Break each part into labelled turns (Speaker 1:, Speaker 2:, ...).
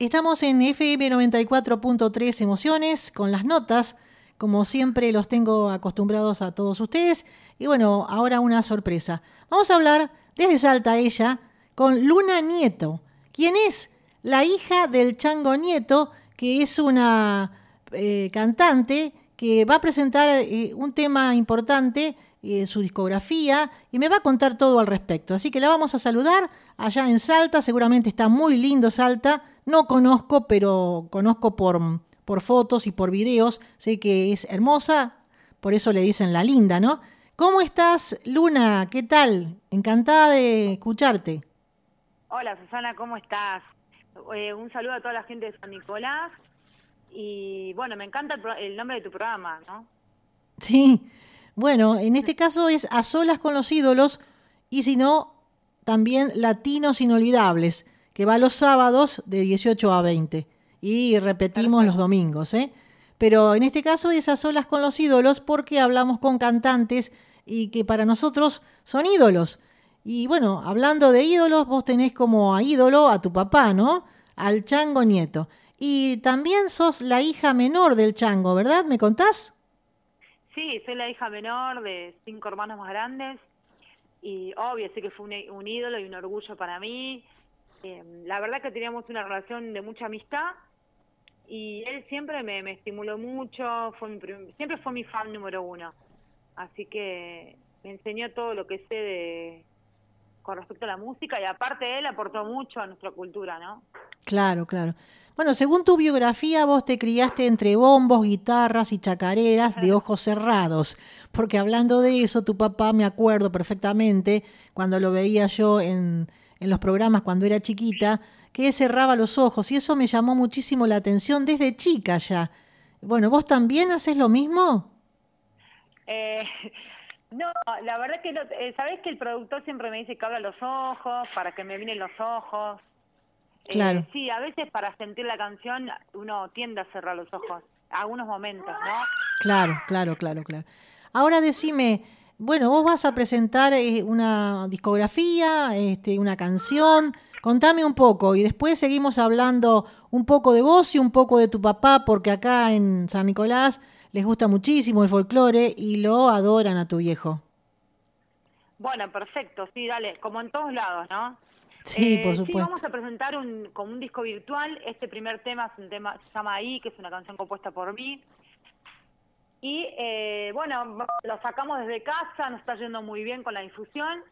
Speaker 1: Estamos en FM 94.3 Emociones con las notas, como siempre los tengo acostumbrados a todos ustedes. Y bueno, ahora una sorpresa. Vamos a hablar desde Salta ella con Luna Nieto, quien es la hija del Chango Nieto, que es una eh, cantante que va a presentar eh, un tema importante, eh, su discografía, y me va a contar todo al respecto. Así que la vamos a saludar allá en Salta, seguramente está muy lindo Salta, no conozco, pero conozco por, por fotos y por videos, sé que es hermosa, por eso le dicen la linda, ¿no? ¿Cómo estás, Luna? ¿Qué tal? Encantada de escucharte.
Speaker 2: Hola, Susana, ¿cómo estás? Eh, un saludo a toda la gente de San Nicolás. Y bueno, me encanta el, nombre de tu programa, ¿no?
Speaker 1: Sí, bueno, en este caso es A Solas con los Ídolos y si no, también Latinos Inolvidables, que va los sábados de 18 a 20 y repetimos los domingos, ¿eh? Pero en este caso es A Solas con los Ídolos porque hablamos con cantantes y que para nosotros son ídolos. Y bueno, hablando de ídolos, vos tenés como a ídolo a tu papá, ¿no? Al Chango Nieto. Y también sos la hija menor del Chango, ¿verdad? ¿Me contás?
Speaker 2: Sí, soy la hija menor de cinco hermanos más grandes y obvio, sé que fue un, ídolo y un orgullo para mí. Eh, la verdad que teníamos una relación de mucha amistad y él siempre me, estimuló mucho, fue siempre fue mi fan número uno. Así que me enseñó todo lo que sé de, con respecto a la música y aparte él aportó mucho a nuestra cultura, ¿no?
Speaker 1: Claro, claro. Bueno, según tu biografía, vos te criaste entre bombos, guitarras y chacareras de ojos cerrados, porque hablando de eso, tu papá me acuerdo perfectamente, cuando lo veía yo en, en los programas cuando era chiquita, que cerraba los ojos y eso me llamó muchísimo la atención desde chica ya. Bueno, ¿vos también haces lo mismo?
Speaker 2: Eh, no, la verdad que, no, eh, ¿sabés que el productor siempre me dice que abra los ojos para que me vienen los ojos?
Speaker 1: Claro. Eh,
Speaker 2: sí, a veces para sentir la canción uno tiende a cerrar los ojos, algunos momentos, ¿no?
Speaker 1: Claro, claro, claro, claro. Ahora decime, bueno, vos vas a presentar eh, una discografía, este, una canción, contame un poco y después seguimos hablando un poco de vos y un poco de tu papá, porque acá en San Nicolás les gusta muchísimo el folclore y lo adoran a tu viejo.
Speaker 2: Bueno, perfecto, sí, dale, como en todos lados, ¿no?
Speaker 1: Sí, por supuesto.
Speaker 2: Sí, vamos a presentar un, como un disco virtual. Este primer tema es un tema, se llama Ahí, que es una canción compuesta por mí. Y eh, bueno, lo sacamos desde casa, nos está yendo muy bien con la difusión.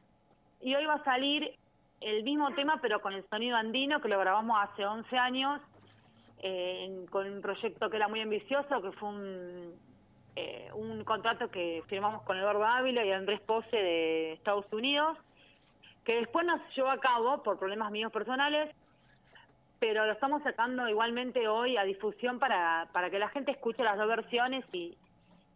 Speaker 2: Y hoy va a salir el mismo tema, pero con el sonido andino, que lo grabamos hace 11 años, eh, con un proyecto que era muy ambicioso, que fue un, eh, un contrato que firmamos con Eduardo Ávila y Andrés Pose de Estados Unidos que después nos llevó a cabo por problemas míos personales, pero lo estamos sacando igualmente hoy a difusión para, para que la gente escuche las dos versiones y,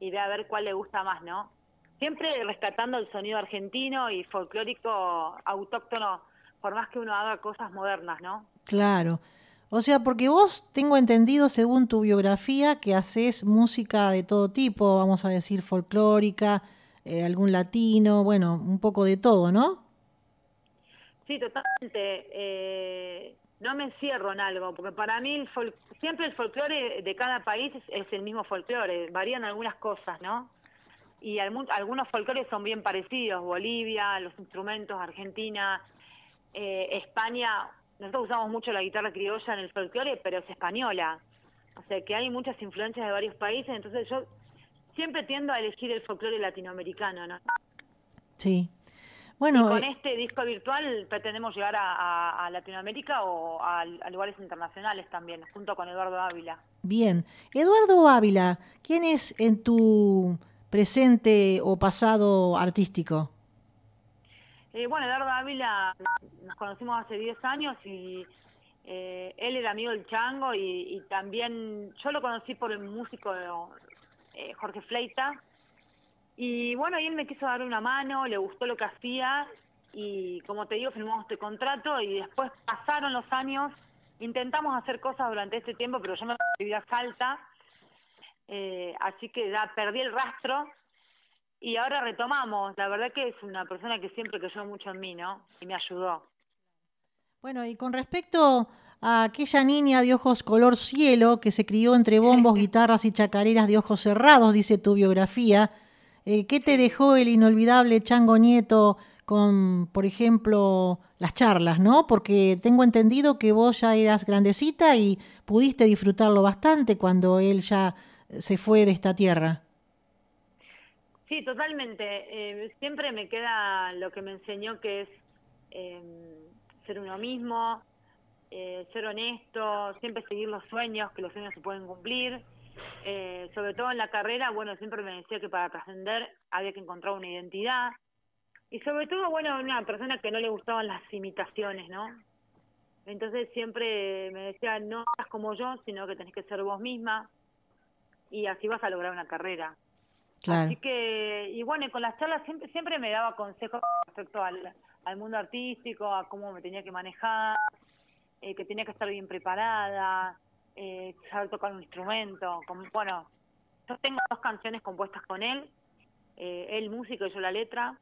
Speaker 2: y vea a ver cuál le gusta más, ¿no? Siempre rescatando el sonido argentino y folclórico autóctono, por más que uno haga cosas modernas, ¿no?
Speaker 1: Claro. O sea, porque vos tengo entendido, según tu biografía, que haces música de todo tipo, vamos a decir folclórica, eh, algún latino, bueno, un poco de todo, ¿no?
Speaker 2: Sí, totalmente. Eh, no me encierro en algo, porque para mí siempre el folclore de cada país es, el mismo folclore, varían algunas cosas, ¿no? Y algunos folclores son bien parecidos, Bolivia, los instrumentos, Argentina, eh, España, nosotros usamos mucho la guitarra criolla en el folclore, pero es española, o sea que hay muchas influencias de varios países, entonces yo siempre tiendo a elegir el folclore latinoamericano, ¿no?
Speaker 1: Sí,
Speaker 2: bueno, con eh, este disco virtual pretendemos llegar a, Latinoamérica o a, lugares internacionales también, junto con Eduardo Ávila.
Speaker 1: Bien, Eduardo Ávila, ¿quién es en tu presente o pasado artístico?
Speaker 2: Eh, bueno, Eduardo Ávila nos conocimos hace 10 años y eh, él era amigo del Chango y, y, también yo lo conocí por el músico Jorge Fleita, y bueno, y él me quiso dar una mano, le gustó lo que hacía y como te digo, firmamos este contrato y después pasaron los años, intentamos hacer cosas durante este tiempo, pero yo me volví a Salta, eh, así que ya perdí el rastro y ahora retomamos. La verdad que es una persona que siempre creyó mucho en mí, ¿no? Y me ayudó.
Speaker 1: Bueno, y con respecto a aquella niña de ojos color cielo que se crió entre bombos, guitarras y chacareras de ojos cerrados, dice tu biografía, eh, ¿qué te dejó el inolvidable Chango Nieto con, por ejemplo, las charlas, ¿no? Porque tengo entendido que vos ya eras grandecita y pudiste disfrutarlo bastante cuando él ya se fue de esta tierra.
Speaker 2: Sí, totalmente. Eh, siempre me queda lo que me enseñó que es em, ser uno mismo, eh, ser honesto, siempre seguir los sueños, que los sueños se pueden cumplir. Eh, sobre todo en la carrera, bueno, siempre me decía que para trascender había que encontrar una identidad. Y sobre todo, bueno, una persona que no le gustaban las imitaciones, ¿no? Entonces siempre me decía, no seas como yo, sino que tenés que ser vos misma y así vas a lograr una carrera. Así que, y bueno, con las charlas siempre, siempre me daba consejos respecto al, al mundo artístico, a cómo me tenía que manejar, eh, que tenía que estar bien preparada, eh, saber tocar un instrumento. Bueno, yo tengo dos canciones compuestas con él, eh, él músico y yo la letra,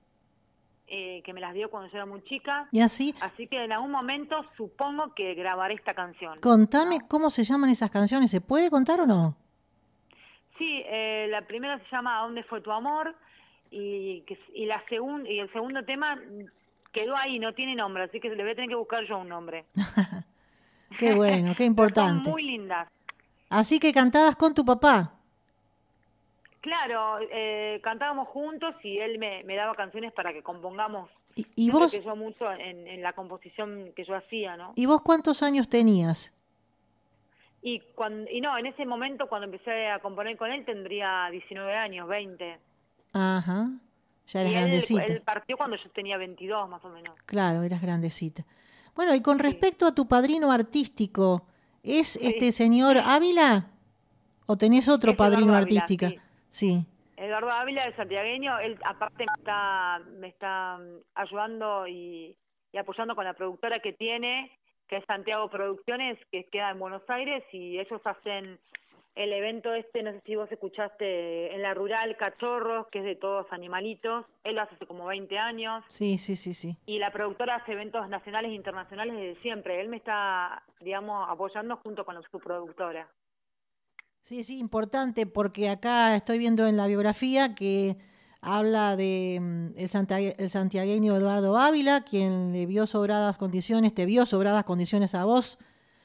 Speaker 2: eh, que me las dio cuando yo era muy chica.
Speaker 1: ¿Y así?
Speaker 2: Así que en algún momento supongo que grabaré esta canción.
Speaker 1: Contame cómo se llaman esas canciones, ¿se puede contar o no?
Speaker 2: Sí, eh, la primera se llama ¿A dónde fue tu amor? Y, y, la segun, y el segundo tema quedó ahí, no tiene nombre, así que le voy a tener que buscar yo un nombre.
Speaker 1: qué bueno, qué importante.
Speaker 2: Son muy lindas.
Speaker 1: Así que cantadas con tu papá.
Speaker 2: Claro, eh, cantábamos juntos y él me, me, daba canciones para que compongamos.
Speaker 1: ¿Y, y vos?
Speaker 2: Que yo mucho en, en, la composición que yo hacía, ¿no?
Speaker 1: ¿Y vos cuántos años tenías?
Speaker 2: Y, cuando, y no, en ese momento cuando empecé a componer con él tendría 19 años, 20.
Speaker 1: Ajá, ya eras
Speaker 2: y
Speaker 1: grandecita.
Speaker 2: Él, él, partió cuando yo tenía 22 más o menos.
Speaker 1: Claro, eras grandecita. Bueno, y con respecto a tu padrino artístico, ¿es sí. este señor Ávila o tenés otro
Speaker 2: es
Speaker 1: padrino
Speaker 2: Ávila,
Speaker 1: artístico?
Speaker 2: Sí.
Speaker 1: sí.
Speaker 2: Eduardo Ávila es santiagueño, él aparte me está, me está ayudando y, y apoyando con la productora que tiene que es Santiago Producciones, que queda en Buenos Aires, y ellos hacen el evento este, no sé si vos escuchaste, en la rural Cachorros, que es de todos animalitos, él lo hace hace como 20 años.
Speaker 1: Sí, sí, sí, sí.
Speaker 2: Y la productora hace eventos nacionales e internacionales desde siempre, él me está, digamos, apoyando junto con su productora.
Speaker 1: Sí, sí, importante, porque acá estoy viendo en la biografía que habla de mm, el, santiague, el, santiagueño Eduardo Ávila, quien le vio sobradas condiciones, te vio sobradas condiciones a vos,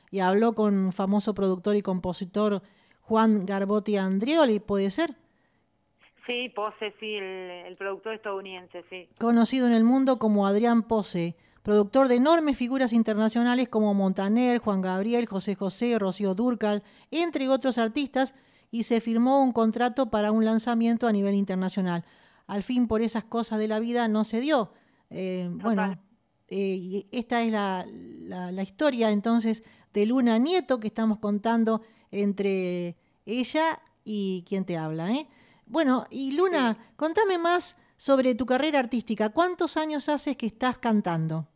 Speaker 1: y habló con un famoso productor y compositor Juan Garbotti Andrioli, ¿puede ser?
Speaker 2: Sí, Pose, sí, el, el, productor estadounidense, sí.
Speaker 1: Conocido en el mundo como Adrián Pose, productor de enormes figuras internacionales como Montaner, Juan Gabriel, José José, Rocío Durcal, entre otros artistas, y se firmó un contrato para un lanzamiento a nivel internacional al fin por esas cosas de la vida no se dio. Eh, bueno, eh, esta es la, la, la, historia entonces de Luna Nieto que estamos contando entre ella y quien te habla. ¿eh? Bueno, y Luna, sí. contame más sobre tu carrera artística. ¿Cuántos años haces que estás cantando?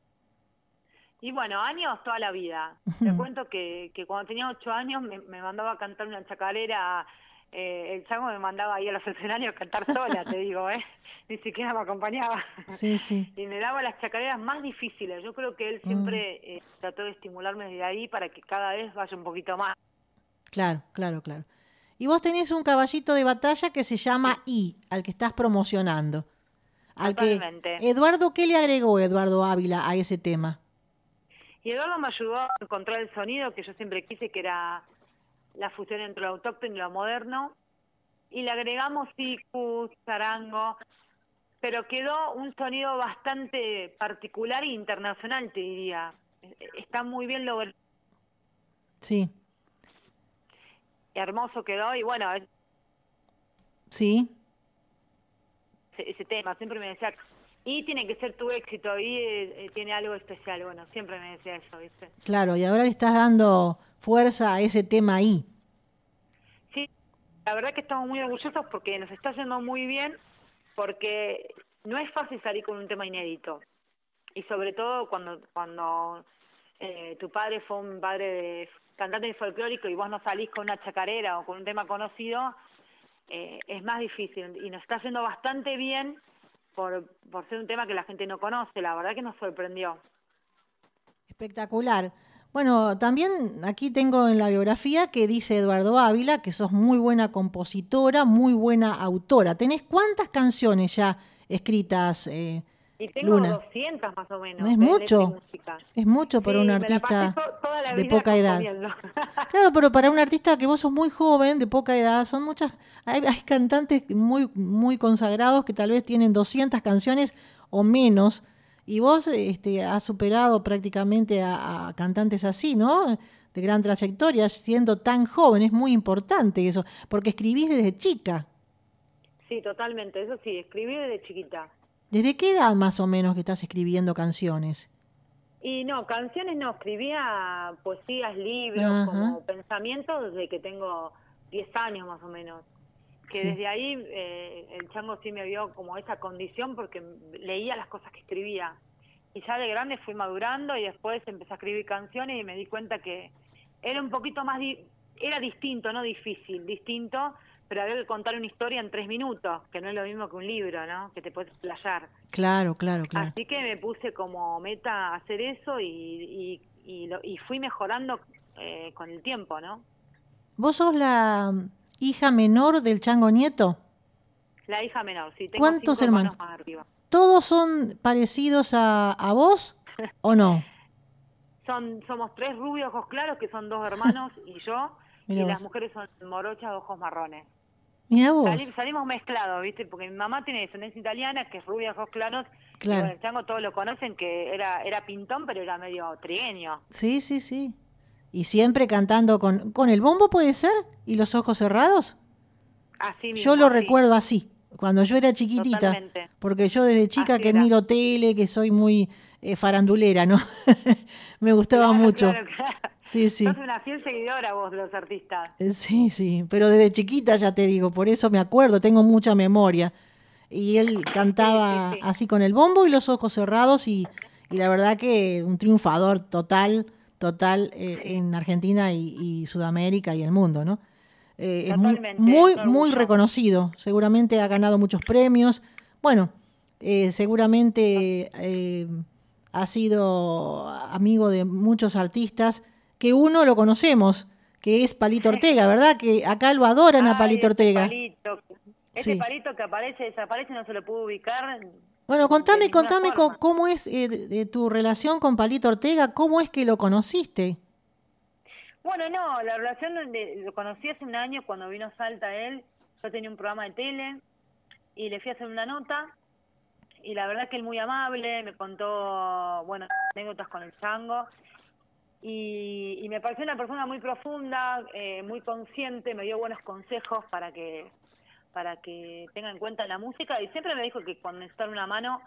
Speaker 2: Y bueno, años toda la vida. Te cuento que, que cuando tenía ocho años me, me mandaba a cantar una chacarera eh, el chango me mandaba ahí a los escenarios a cantar sola, te digo, ¿eh? Ni siquiera me acompañaba.
Speaker 1: Sí, sí.
Speaker 2: Y me daba las chacareras más difíciles. Yo creo que él siempre mm. eh, trató de estimularme desde ahí para que cada vez vaya un poquito más.
Speaker 1: Claro, claro, claro. Y vos tenés un caballito de batalla que se llama I, al que estás promocionando. Al
Speaker 2: Totalmente.
Speaker 1: que Eduardo, ¿qué le agregó Eduardo Ávila a ese tema?
Speaker 2: Y Eduardo me ayudó a encontrar el sonido que yo siempre quise, que era la fusión entre lo autóctono y lo moderno, y le agregamos ficus, charango, pero quedó un sonido bastante particular e internacional, te diría. Está muy bien logrado.
Speaker 1: Sí.
Speaker 2: Hermoso quedó, y bueno...
Speaker 1: Sí.
Speaker 2: Ese, ese tema, siempre me decía, y tiene que ser tu éxito, y eh, tiene algo especial, bueno, siempre me decía eso, ¿viste?
Speaker 1: Claro, y ahora le estás dando fuerza a ese tema ahí.
Speaker 2: Sí, la verdad que estamos muy orgullosos porque nos está yendo muy bien, porque no es fácil salir con un tema inédito, y sobre todo cuando cuando eh, tu padre fue un padre de cantante folclórico y vos no salís con una chacarera o con un tema conocido, eh, es más difícil, y nos está yendo bastante bien por, por ser un tema que la gente no conoce, la verdad que nos sorprendió.
Speaker 1: Espectacular. Bueno, también aquí tengo en la biografía que dice Eduardo Ávila que sos muy buena compositora, muy buena autora. ¿Tenés cuántas canciones ya escritas? Eh,
Speaker 2: y tengo 200 más o menos.
Speaker 1: Es mucho. Es mucho para un artista de poca edad. claro, pero para un artista que vos sos muy joven, de poca edad, son muchas. Hay, cantantes muy, muy consagrados que tal vez tienen 200 canciones o menos. Y vos este, has superado prácticamente a, a cantantes así, ¿no? De gran trayectoria, siendo tan joven. Es muy importante eso, porque escribís desde chica.
Speaker 2: Sí, totalmente. Eso sí, escribí desde chiquita.
Speaker 1: ¿Desde qué edad más o menos que estás escribiendo canciones?
Speaker 2: Y no, canciones no, escribía poesías, libros, como pensamientos desde que tengo 10 años más o menos. Que desde ahí eh, el chango sí me vio como esa condición porque leía las cosas que escribía. Y ya de grande fui madurando y después empecé a escribir canciones y me di cuenta que era un poquito más, era distinto, no difícil, distinto pero había que contar una historia en tres minutos, que no es lo mismo que un libro, ¿no? Que te puedes playar.
Speaker 1: Claro, claro, claro.
Speaker 2: Así que me puse como meta hacer eso y, y, y, fui mejorando eh, con el tiempo, ¿no?
Speaker 1: ¿Vos sos la hija menor del Chango Nieto?
Speaker 2: La hija menor, sí. Tengo
Speaker 1: ¿Cuántos hermanos? más arriba. ¿Todos son parecidos a, a vos o no?
Speaker 2: son Somos tres rubios ojos claros, que son dos hermanos y yo, y las mujeres son morochas ojos marrones.
Speaker 1: Mira vos.
Speaker 2: salimos mezclados, ¿viste? Porque mi mamá tiene descendencia italiana, que es rubia, ojos claros. Claro. el chango todos lo conocen, que era, era pintón, pero era medio trigueño.
Speaker 1: Sí, sí, sí. Y siempre cantando con, con el bombo, ¿puede ser? ¿Y los ojos cerrados?
Speaker 2: Así mismo,
Speaker 1: Yo lo recuerdo así, cuando yo era chiquitita. Porque yo desde chica que miro tele, que soy muy eh, farandulera, ¿no? Me gustaba mucho. Sí, sí.
Speaker 2: Sos una fiel seguidora vos de los artistas.
Speaker 1: Eh, sí, sí, pero desde chiquita ya te digo, por eso me acuerdo, tengo mucha memoria. Y él cantaba así con el bombo y los ojos cerrados y, la verdad que un triunfador total, total eh, en Argentina y, Sudamérica y el mundo, ¿no? Eh, es muy, muy, reconocido, seguramente ha ganado muchos premios. Bueno, seguramente ha sido amigo de muchos artistas que uno lo conocemos, que es Palito Ortega, ¿verdad? Que acá lo adoran a Palito Ortega.
Speaker 2: Palito. Ese palito que aparece, desaparece, no se lo pudo ubicar.
Speaker 1: Bueno, contame, contame cómo es eh, de, tu relación con Palito Ortega, cómo es que lo conociste.
Speaker 2: Bueno, no, la relación lo conocí hace un año cuando vino Salta él. Yo tenía un programa de tele y le fui a hacer una nota y la verdad que él muy amable, me contó, bueno, anécdotas con el chango y, me pareció una persona muy profunda, eh, muy consciente, me dio buenos consejos para que para que tenga en cuenta la música y siempre me dijo que cuando necesitara una mano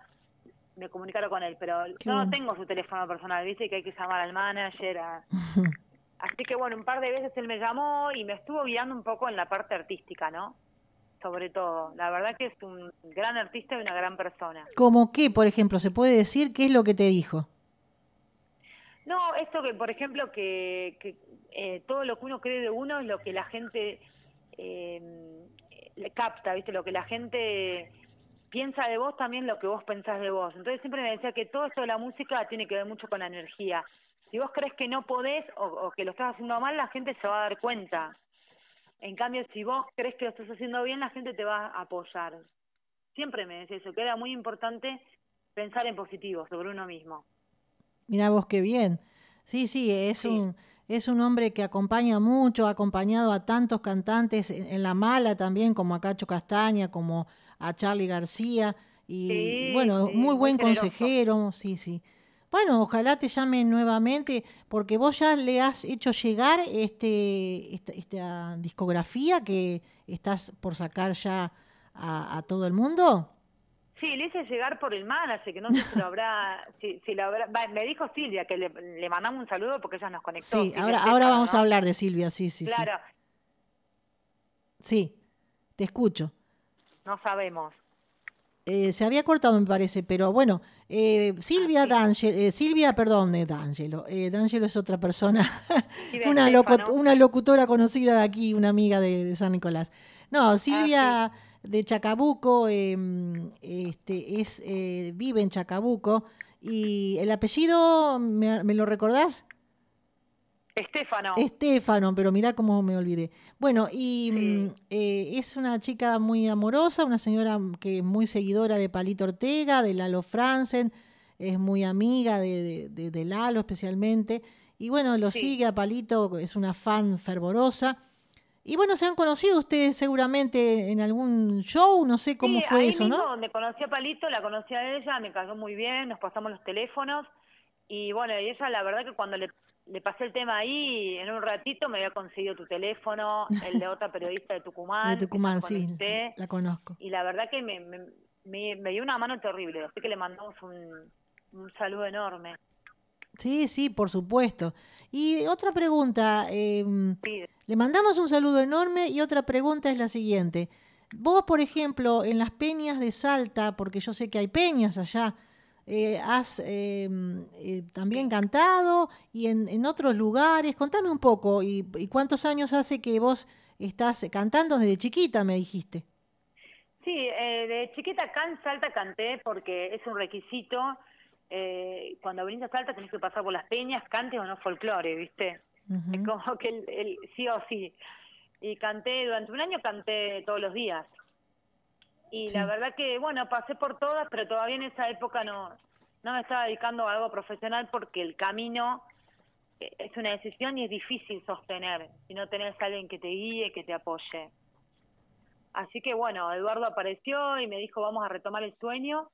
Speaker 2: me comunicara con él, pero yo no tengo su teléfono personal, viste que hay que llamar al manager. Así que bueno, un par de veces él me llamó y me estuvo guiando un poco en la parte artística, ¿no? Sobre todo, la verdad que es un gran artista y una gran persona.
Speaker 1: ¿Cómo qué, por ejemplo, se puede decir? ¿Qué es lo que te dijo?
Speaker 2: No, esto que, por ejemplo, que, eh, todo lo que uno cree de uno es lo que la gente eh, capta, ¿viste? Lo que la gente piensa de vos también lo que vos pensás de vos. Entonces siempre me decía que todo esto de la música tiene que ver mucho con la energía. Si vos crees que no podés o, que lo estás haciendo mal, la gente se va a dar cuenta. En cambio, si vos crees que lo estás haciendo bien, la gente te va a apoyar. Siempre me decía eso, que era muy importante pensar en positivo sobre uno mismo.
Speaker 1: Mira vos qué bien. Sí, sí, es un es un hombre que acompaña mucho, ha acompañado a tantos cantantes en, la mala también, como a Cacho Castaña, como a Charlie García y bueno, muy buen consejero, sí, sí. Bueno, ojalá te llamen nuevamente porque vos ya le has hecho llegar este esta, discografía que estás por sacar ya a todo el mundo.
Speaker 2: Sí, le hice llegar por el manager, que no sé si lo habrá, si, lo habrá, me dijo Silvia que le, mandamos un saludo porque ella nos conectó.
Speaker 1: Sí, ahora, ahora vamos a hablar de Silvia, sí, sí,
Speaker 2: claro.
Speaker 1: sí. te escucho.
Speaker 2: No sabemos.
Speaker 1: Eh, se había cortado, me parece, pero bueno, eh, Silvia ah, eh, Silvia, perdón, D'Angelo, D'Angelo es otra persona, una, una locutora conocida de aquí, una amiga de, San Nicolás. No, Silvia... Ah, de Chacabuco, em, este, es, eh, vive en Chacabuco ¿Y el apellido, me, me lo recordás?
Speaker 2: Estefano.
Speaker 1: Estefano, pero mirá cómo me olvidé. Bueno, y mm, eh, es una chica muy amorosa, una señora que es muy seguidora de Palito Ortega, de Lalo Franzen, es muy amiga de, de, Lalo especialmente. Y bueno, lo sigue a Palito, es una fan fervorosa. Y bueno, se han conocido ustedes seguramente en algún show, no sé cómo fue eso,
Speaker 2: mismo,
Speaker 1: ¿no?
Speaker 2: donde conocí a Palito, la conocí a ella, me cayó muy bien, nos pasamos los teléfonos. Y bueno, y ella la verdad que cuando le le pasé el tema ahí en un ratito me había conseguido tu teléfono, el de otra periodista de Tucumán.
Speaker 1: De Tucumán, sí, la conozco.
Speaker 2: Y la verdad que me, me, dio una mano terrible, así que le mandamos un, un saludo enorme.
Speaker 1: Sí, sí, por supuesto. Y otra pregunta, eh, le mandamos un saludo enorme y otra pregunta es la siguiente. Vos, por ejemplo, en las peñas de Salta, porque yo sé que hay peñas allá, eh, has em, eh, también cantado y en, en, otros lugares. Contame un poco, y, cuántos años hace que vos estás cantando desde chiquita, me dijiste?
Speaker 2: Sí, eh, de chiquita acá en Salta canté porque es un requisito. Cuando venís a Salta tenés que pasar por las peñas, cantes o no folclore, ¿viste? Es como que el, sí o sí. Y canté, durante un año canté todos los días. Y la verdad que, bueno, pasé por todas, pero todavía en esa época no, no me estaba dedicando a algo profesional porque el camino eh, es una decisión y es difícil sostener si no tenés a alguien que te guíe, que te apoye. Así que bueno, Eduardo apareció y me dijo vamos a retomar el sueño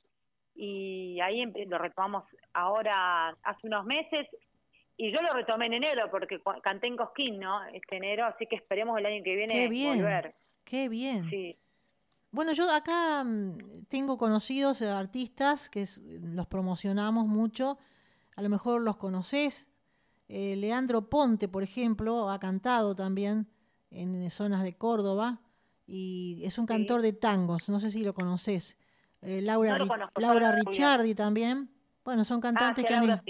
Speaker 2: y ahí lo retomamos ahora hace unos meses y yo lo retomé en enero porque canté en Cosquín, ¿no? Este enero, así que esperemos el año que viene
Speaker 1: Qué bien.
Speaker 2: volver.
Speaker 1: Qué bien. Sí. Bueno, yo acá mm, tengo conocidos eh, artistas que los promocionamos mucho, a lo mejor los conoces. Eh, Leandro Ponte, por ejemplo, ha cantado también en zonas de Córdoba y es un cantor de tangos, no sé si lo conoces. Eh, Laura, Laura Ricciardi también. Bueno, son cantantes
Speaker 2: ah, que
Speaker 1: han...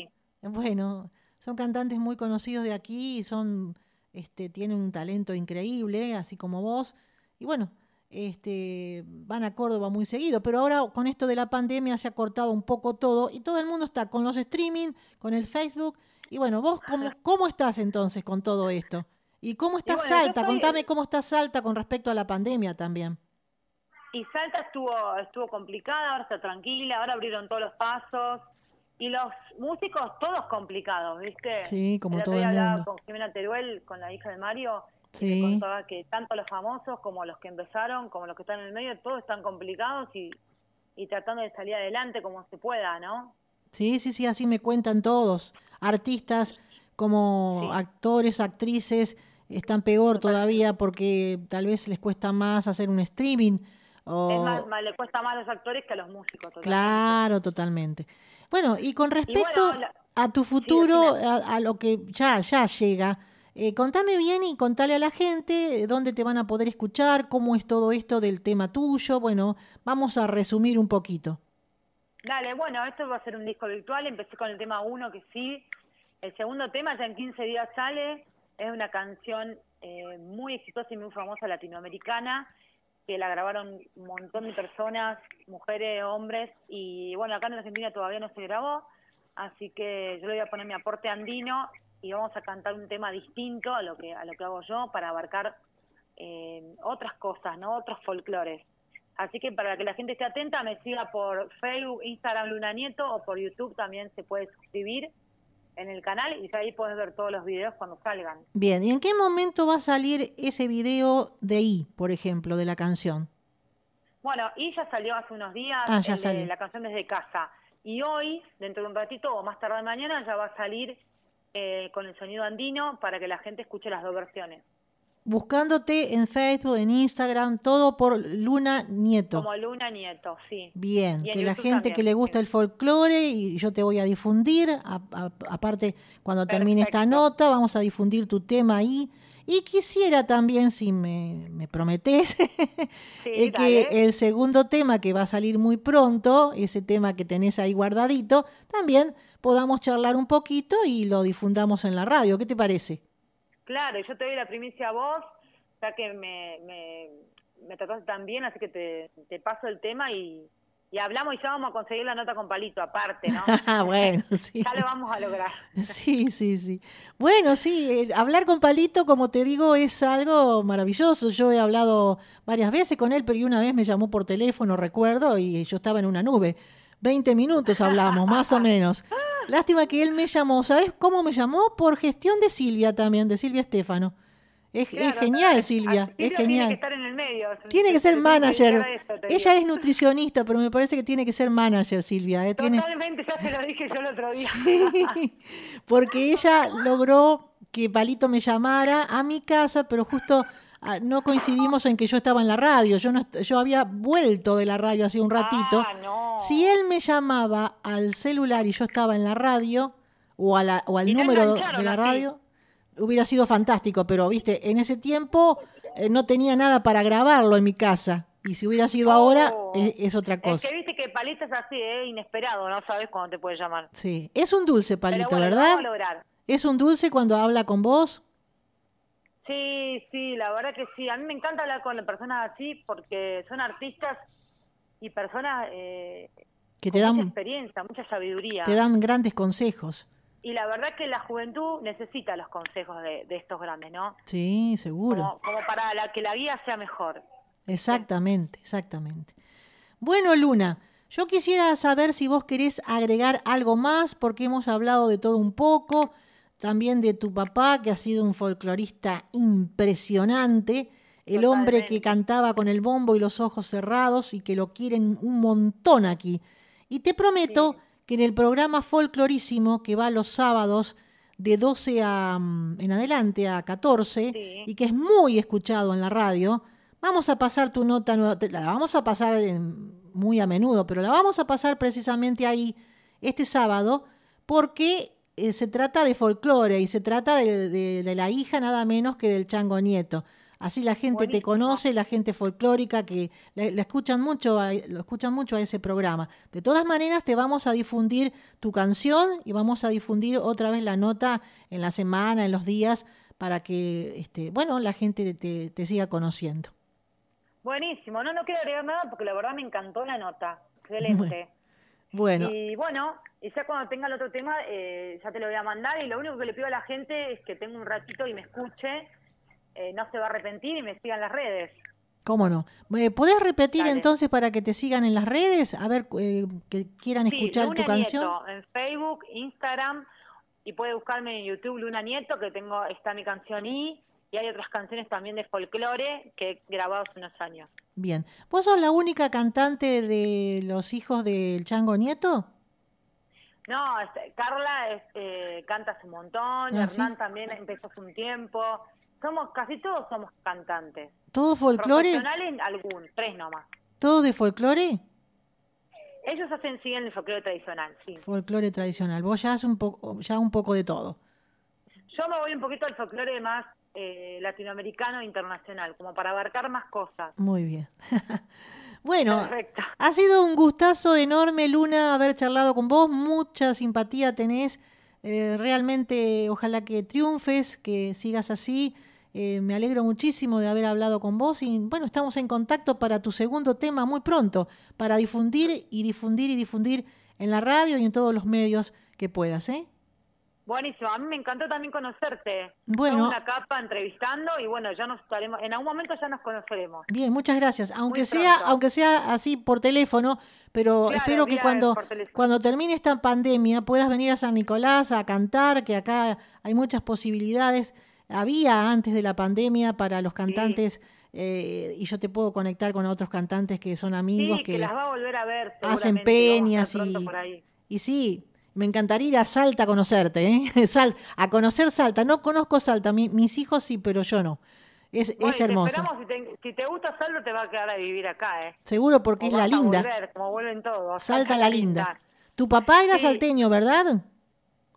Speaker 1: Bueno, son cantantes muy conocidos de aquí y son, este, tienen un talento increíble, así como vos. Y bueno, este, van a Córdoba muy seguido, pero ahora con esto de la pandemia se ha cortado un poco todo y todo el mundo está con los streaming, con el Facebook. Y bueno, vos, ¿cómo, cómo estás entonces con todo esto? ¿Y cómo está Salta? Contame cómo está Salta con respecto a la pandemia también.
Speaker 2: Y Salta estuvo, estuvo complicada, ahora está tranquila, ahora abrieron todos los pasos. Y los músicos, todos complicados, ¿viste?
Speaker 1: Sí, como todo el mundo.
Speaker 2: con Jimena Teruel, con la hija de Mario, Sí. contaba que tanto los famosos como los que empezaron, como los que están en el medio, todos están complicados y, y tratando de salir adelante como se pueda, ¿no?
Speaker 1: Sí, sí, sí, así me cuentan todos. Artistas como actores, actrices, están peor todavía porque tal vez les cuesta más hacer un streaming. O...
Speaker 2: Es más, le cuesta más a los actores que a los músicos.
Speaker 1: Claro, totalmente. Bueno, y con respecto a tu futuro, a, a, lo que ya, ya llega, eh, contame bien y contale a la gente eh, dónde te van a poder escuchar, cómo es todo esto del tema tuyo. Bueno, vamos a resumir un poquito.
Speaker 2: Dale, bueno, esto va a ser un disco virtual. Empecé con el tema 1, que sí. El segundo tema ya en 15 días sale. Es una canción eh, muy exitosa y muy famosa latinoamericana que la grabaron un montón de personas, mujeres, hombres, y bueno, acá en Argentina todavía no se grabó, así que yo le voy a poner mi aporte andino y vamos a cantar un tema distinto a lo que a lo que hago yo para abarcar eh, otras cosas, no otros folclores. Así que para que la gente esté atenta, me siga por Facebook, Instagram Luna Nieto o por YouTube también se puede suscribir en el canal y ahí puedes ver todos los videos cuando salgan.
Speaker 1: Bien, ¿y en qué momento va a salir ese video de I, por ejemplo, de la canción?
Speaker 2: Bueno, I ya salió hace unos días,
Speaker 1: ah, ya salió.
Speaker 2: la canción desde casa. Y hoy, dentro de un ratito o más tarde mañana, ya va a salir eh, con el sonido andino para que la gente escuche las dos versiones.
Speaker 1: Buscándote en Facebook, en Instagram, todo por Luna Nieto.
Speaker 2: Como Luna Nieto, sí.
Speaker 1: Bien, que la gente que le gusta el folclore y yo te voy a difundir, aparte cuando termine esta nota vamos a difundir tu tema ahí. Y quisiera también, si me, me prometes, eh, que el segundo tema que va a salir muy pronto, ese tema que tenés ahí guardadito, también podamos charlar un poquito y lo difundamos en la radio. ¿Qué te parece?
Speaker 2: Claro, yo te doy la primicia a vos, ya que me, me, me trataste tan bien, así que te, te paso el tema y, y hablamos y ya vamos a conseguir la nota con palito aparte, ¿no?
Speaker 1: Ah, bueno, sí.
Speaker 2: ya lo vamos a lograr.
Speaker 1: Sí, sí, sí. Bueno, sí, eh, hablar con palito, como te digo, es algo maravilloso. Yo he hablado varias veces con él, pero una vez me llamó por teléfono, recuerdo, y yo estaba en una nube. Veinte minutos hablamos, más o menos. Lástima que él me llamó. ¿Sabes cómo me llamó? Por gestión de Silvia también, de Silvia Estefano. Es, es genial, Silvia, es genial.
Speaker 2: Tiene que estar en el medio.
Speaker 1: Tiene que ser manager. Ella es nutricionista, pero me parece que tiene que ser manager, Silvia. ¿eh? Tiene...
Speaker 2: Totalmente, ya se lo dije yo el otro día.
Speaker 1: Sí, porque ella logró que Palito me llamara a mi casa, pero justo no coincidimos en que yo estaba en la radio. Yo, no, yo había vuelto de la radio hace un ratito.
Speaker 2: Ah, no.
Speaker 1: Si él me llamaba al celular y yo estaba en la radio, o, a la, o al número de la radio, hubiera sido fantástico, pero viste, en ese tiempo eh, no tenía nada para grabarlo en mi casa. Y si hubiera sido ahora,
Speaker 2: Oh.
Speaker 1: es, es otra
Speaker 2: Es
Speaker 1: cosa.
Speaker 2: que viste que Palito es así, ¿eh? inesperado, no sabes cuándo te puede llamar.
Speaker 1: Sí, es un dulce, Palito,
Speaker 2: bueno,
Speaker 1: ¿verdad? Es un dulce cuando habla con vos.
Speaker 2: Sí, sí, la verdad que sí. A mí me encanta hablar con personas así porque son artistas y personas eh,
Speaker 1: que te
Speaker 2: con mucha
Speaker 1: dan,
Speaker 2: experiencia, mucha sabiduría.
Speaker 1: te dan grandes consejos.
Speaker 2: Y la verdad que la juventud necesita los consejos de, de estos grandes, ¿no?
Speaker 1: Sí, seguro.
Speaker 2: Como, como para la, que la guía sea mejor.
Speaker 1: Exactamente, exactamente. Bueno, Luna, yo quisiera saber si vos querés agregar algo más, porque hemos hablado de todo un poco, también de tu papá, que ha sido un folclorista impresionante, el hombre que cantaba con el bombo y los ojos cerrados y que lo quieren un montón aquí. Y te prometo que en el programa Folclorísimo, que va los sábados de 12 a, mm, en adelante a 14,
Speaker 2: Sí.
Speaker 1: y que es muy escuchado en la radio, vamos a pasar tu nota, la vamos a pasar muy a menudo, pero la vamos a pasar precisamente ahí este sábado, porque eh, se trata de folclore y se trata de, de- de la hija nada menos que del Chango Nieto. Así la gente te conoce, la gente folclórica que la, la escuchan mucho, a, lo escuchan mucho a ese programa. De todas maneras, te vamos a difundir tu canción y vamos a difundir otra vez la nota en la semana, en los días, para que, este, bueno, la gente te, te siga conociendo.
Speaker 2: Buenísimo. No, no quiero agregar nada porque la verdad me encantó la nota. Excelente.
Speaker 1: Bueno,
Speaker 2: Y bueno, y ya cuando tenga el otro tema, eh, ya te lo voy a mandar. Y lo único que le pido a la gente es que tenga un ratito y me escuche. eh, no se va a arrepentir y me siga en las redes.
Speaker 1: ¿cómo no? ¿Me ¿Podés repetir
Speaker 2: Dale.
Speaker 1: entonces para que te sigan en las redes? A ver, eh, que quieran
Speaker 2: Sí,
Speaker 1: escuchar
Speaker 2: Luna
Speaker 1: tu canción.
Speaker 2: Nieto, en Facebook, Instagram y puede buscarme en YouTube Luna Nieto, que tengo está mi canción y y hay otras canciones también de folclore que he grabado hace unos años.
Speaker 1: Bien. ¿Vos sos la única cantante de los hijos del Chango Nieto?
Speaker 2: No, Carla es, eh, canta hace un montón,
Speaker 1: Ah, ¿sí?
Speaker 2: Hernán también empezó hace un tiempo. Somos casi todos somos cantantes.
Speaker 1: ¿Todo folclore?
Speaker 2: Profesionales algún, tres nomás.
Speaker 1: ¿Todo de folclore?
Speaker 2: Ellos hacen siguen el folclore tradicional, sí.
Speaker 1: Folclore tradicional. Vos ya haces un poco, ya un poco de todo.
Speaker 2: Yo me voy un poquito al folclore más eh, latinoamericano e internacional, como para abarcar más cosas.
Speaker 1: Muy bien. bueno,
Speaker 2: Perfecto.
Speaker 1: ha sido un gustazo enorme, Luna, haber charlado con vos. Mucha simpatía tenés. Eh, realmente, ojalá que triunfes, que sigas así. Eh, me alegro muchísimo de haber hablado con vos y bueno, estamos en contacto para tu segundo tema muy pronto, para difundir y difundir y difundir en la radio y en todos los medios que puedas, ¿eh?
Speaker 2: Buenísimo, a mí me encantó también conocerte.
Speaker 1: Bueno.
Speaker 2: Una capa entrevistando y bueno, ya nos estaremos, en algún momento ya nos conoceremos.
Speaker 1: Bien, muchas gracias. Aunque
Speaker 2: Muy
Speaker 1: sea,
Speaker 2: pronto.
Speaker 1: aunque sea así por teléfono, pero
Speaker 2: Claro,
Speaker 1: espero que cuando, cuando termine esta pandemia puedas venir a San Nicolás a cantar, que acá hay muchas posibilidades. Había antes de la pandemia para los cantantes eh, y yo te puedo conectar con otros cantantes que son amigos
Speaker 2: sí, que, las va a volver a ver.
Speaker 1: hacen peñas y, y sí, me encantaría ir a Salta a conocerte, ¿eh? Sal- a conocer Salta. No conozco Salta, mi- mis hijos sí, pero yo no. Es,
Speaker 2: Bueno,
Speaker 1: es hermoso.
Speaker 2: si te, si te gusta Salto te va a quedar a vivir acá, ¿eh?
Speaker 1: Seguro porque
Speaker 2: O
Speaker 1: es la
Speaker 2: a
Speaker 1: linda.
Speaker 2: volver, como vuelven todos.
Speaker 1: Salta la linda. Tu papá era
Speaker 2: Sí.
Speaker 1: salteño, ¿verdad?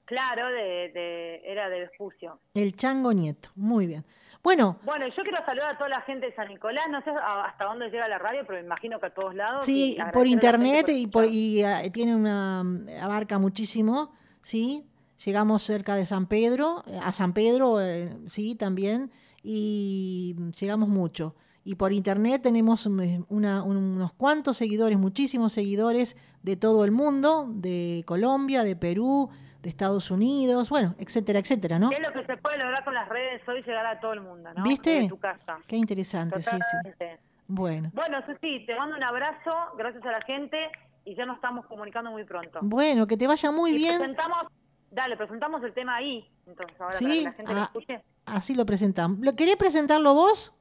Speaker 2: Claro, de, de, era de Vespucio.
Speaker 1: El Chango Nieto. Muy bien. Bueno,
Speaker 2: Bueno, yo quiero saludar a toda la gente de San Nicolás. No sé hasta dónde llega la radio, pero me imagino que a todos lados.
Speaker 1: sí,
Speaker 2: y
Speaker 1: por internet
Speaker 2: por
Speaker 1: y, por-
Speaker 2: escuchar.
Speaker 1: y, ah, tiene una abarca muchísimo, sí. Llegamos cerca de San Pedro, eh, a San Pedro, eh, sí, también, y llegamos mucho. y por internet tenemos mm, una- unos cuantos seguidores, muchísimos seguidores de todo el mundo, de Colombia, de Perú, de Estados Unidos, bueno, etcétera, etcétera, ¿no?
Speaker 2: ¿Qué es lo que se puede lograr con las redes hoy? Llegar a todo el mundo, ¿no?
Speaker 1: ¿Viste?
Speaker 2: Desde tu casa.
Speaker 1: Qué interesante, sí, sí.
Speaker 2: Totalmente.
Speaker 1: Bueno.
Speaker 2: Bueno, Susi, te mando un abrazo, gracias a la gente, y ya nos estamos comunicando muy pronto.
Speaker 1: Bueno, que te vaya muy
Speaker 2: Y
Speaker 1: bien.
Speaker 2: presentamos, dale, presentamos el tema ahí, entonces, ahora para
Speaker 1: Sí,
Speaker 2: que la gente lo
Speaker 1: ah,
Speaker 2: escuche.
Speaker 1: así lo presentamos. ¿Lo querés presentarlo vos?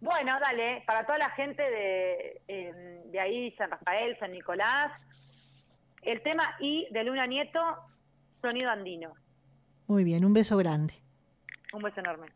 Speaker 2: Bueno, dale, para toda la gente de, eh, de ahí, San Rafael, San Nicolás, el tema I de Luna Nieto, Sonido Andino.
Speaker 1: Muy bien, un beso grande.
Speaker 2: Un beso enorme.